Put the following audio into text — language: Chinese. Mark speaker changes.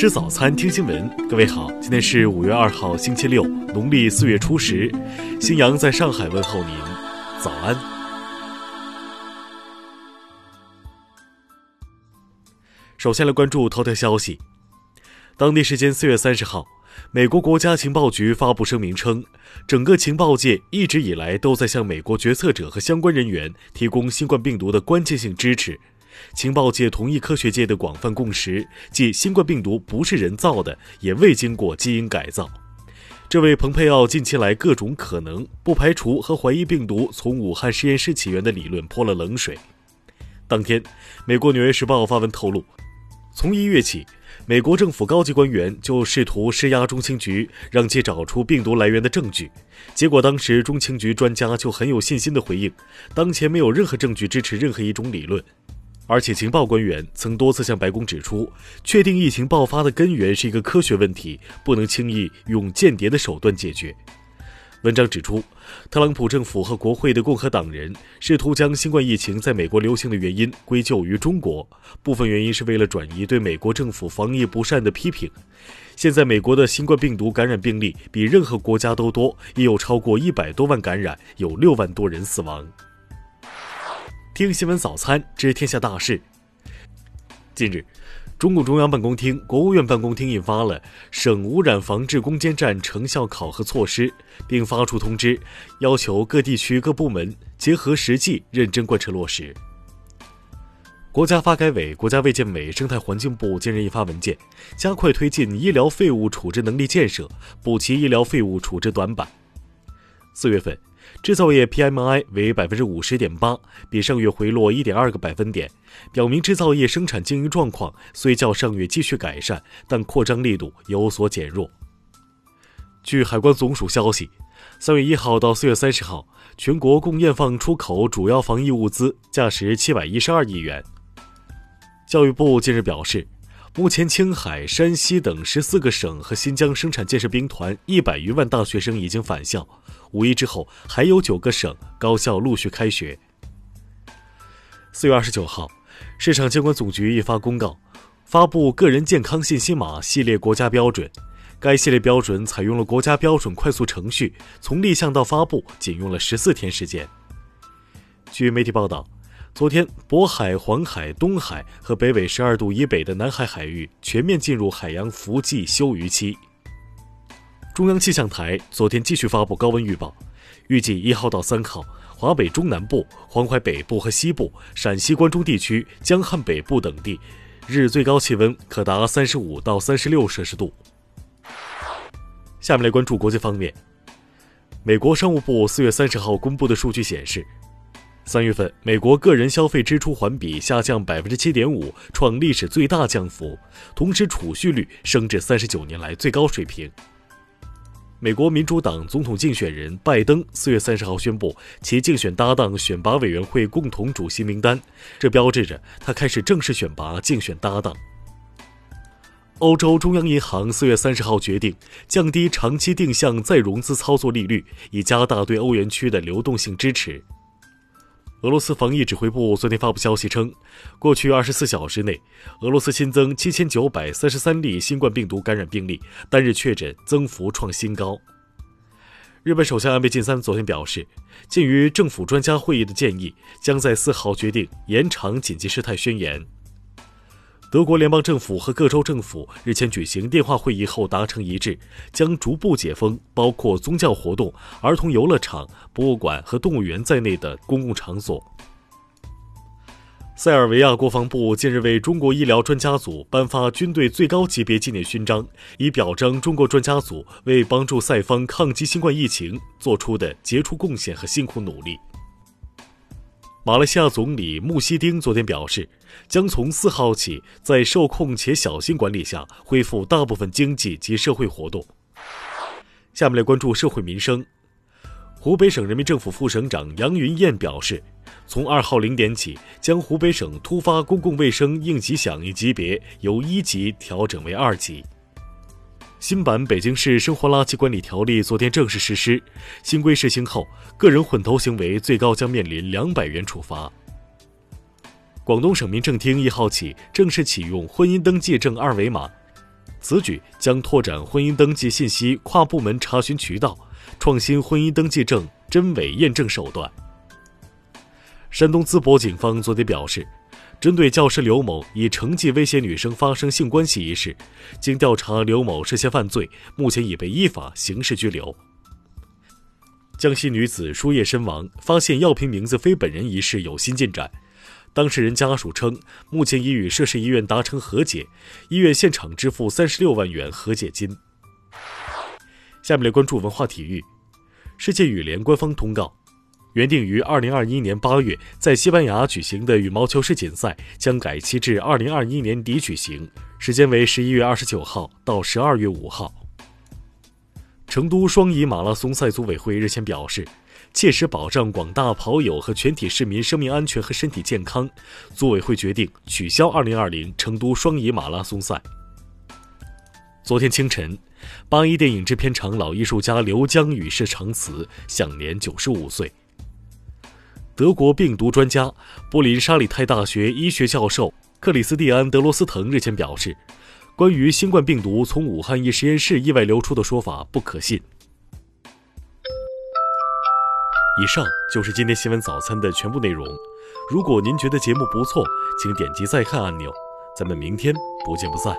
Speaker 1: 吃早餐，听新闻。各位好，今天是五月二号，星期六，农历四月初十。新阳在上海问候您，早安。首先来关注头条消息。当地时间四月三十号，美国国家情报局发布声明称，整个情报界一直以来都在向美国决策者和相关人员提供新冠病毒的关键性支持。情报界同意科学界的广泛共识，即新冠病毒不是人造的，也未经过基因改造。这位蓬佩奥近期来各种可能不排除和怀疑病毒从武汉实验室起源的理论泼了冷水。当天，美国《纽约时报》发文透露，从一月起，美国政府高级官员就试图施压中情局，让其找出病毒来源的证据。结果，当时中情局专家就很有信心地回应，当前没有任何证据支持任何一种理论。而且，情报官员曾多次向白宫指出，确定疫情爆发的根源是一个科学问题，不能轻易用间谍的手段解决。文章指出，特朗普政府和国会的共和党人试图将新冠疫情在美国流行的原因归咎于中国，部分原因是为了转移对美国政府防疫不善的批评。现在，美国的新冠病毒感染病例比任何国家都多，已有超过一百多万感染，有六万多人死亡。听新闻早餐知天下大事。近日，中共中央办公厅、国务院办公厅印发了《省污染防治攻坚战成效考核措施》，并发出通知，要求各地区各部门结合实际，认真贯彻落实。国家发改委、国家卫健委、生态环境部近日印发文件，加快推进医疗废物处置能力建设，补齐医疗废物处置短板。四月份。制造业 PMI 为百分之五十点八，比上月回落一点二个百分点，表明制造业生产经营状况虽较上月继续改善，但扩张力度有所减弱。据海关总署消息，三月一号到四月三十号，全国共验放出口主要防疫物资价值七百一十二亿元。教育部近日表示。目前，青海、山西等十四个省和新疆生产建设兵团一百余万大学生已经返校。五一之后，还有九个省高校陆续开学。四月二十九号，市场监管总局印发公告，发布个人健康信息码系列国家标准。该系列标准采用了国家标准快速程序，从立项到发布仅用了十四天时间。据媒体报道。昨天，渤海、黄海、东海和北纬十二度以北的南海海域全面进入海洋伏季休渔期。中央气象台昨天继续发布高温预报，预计一号到三号，华北中南部、黄淮北部和西部、陕西关中地区、江汉北部等地，日最高气温可达三十五到三十六摄氏度。下面来关注国际方面，美国商务部四月三十号公布的数据显示。三月份，美国个人消费支出环比下降百分之七点五，创历史最大降幅。同时，储蓄率升至三十九年来最高水平。美国民主党总统竞选人拜登四月三十号宣布其竞选搭档选拔委员会共同主席名单，这标志着他开始正式选拔竞选搭档。欧洲中央银行四月三十号决定降低长期定向再融资操作利率，以加大对欧元区的流动性支持。俄罗斯防疫指挥部昨天发布消息称，过去二十四小时内，俄罗斯新增七千九百三十三例新冠病毒感染病例，单日确诊增幅创新高。日本首相安倍晋三昨天表示，鉴于政府专家会议的建议，将在四号决定延长紧急事态宣言。德国联邦政府和各州政府日前举行电话会议后达成一致，将逐步解封包括宗教活动、儿童游乐场、博物馆和动物园在内的公共场所。塞尔维亚国防部近日为中国医疗专家组颁发军队最高级别纪念勋章，以表彰中国专家组为帮助塞方抗击新冠疫情做出的杰出贡献和辛苦努力。马来西亚总理穆希丁昨天表示，将从四号起在受控且小心管理下恢复大部分经济及社会活动。下面来关注社会民生。湖北省人民政府副省长杨云燕表示，从二号零点起，将湖北省突发公共卫生应急响应级别由一级调整为二级。新版《北京市生活垃圾管理条例》昨天正式实施。新规实行后，个人混投行为最高将面临两百元处罚。广东省民政厅一号起正式启用婚姻登记证二维码，此举将拓展婚姻登记信息跨部门查询渠道，创新婚姻登记证真伪验证手段。山东淄博警方昨天表示，针对教师刘某以成绩威胁女生发生性关系一事，经调查，刘某涉嫌犯罪，目前已被依法刑事拘留。江西女子输液身亡，发现药瓶名字非本人一事有新进展。当事人家属称，目前已与涉事医院达成和解，医院现场支付三十六万元和解金。下面来关注文化体育。世界羽联官方通告，原定于二零二一年八月在西班牙举行的羽毛球世锦赛将改期至二零二一年底举行，时间为十一月二十九号到十二月五号。成都双乙马拉松赛组委会日前表示。切实保障广大跑友和全体市民生命安全和身体健康，组委会决定取消2020成都双乙马拉松赛。昨天清晨，八一电影制片厂老艺术家刘江与世长辞，享年九十五岁。德国病毒专家、柏林沙里泰大学医学教授克里斯蒂安·德罗斯滕日前表示，关于新冠病毒从武汉一实验室意外流出的说法不可信。以上就是今天新闻早餐的全部内容。如果您觉得节目不错，请点击再看按钮。咱们明天不见不散。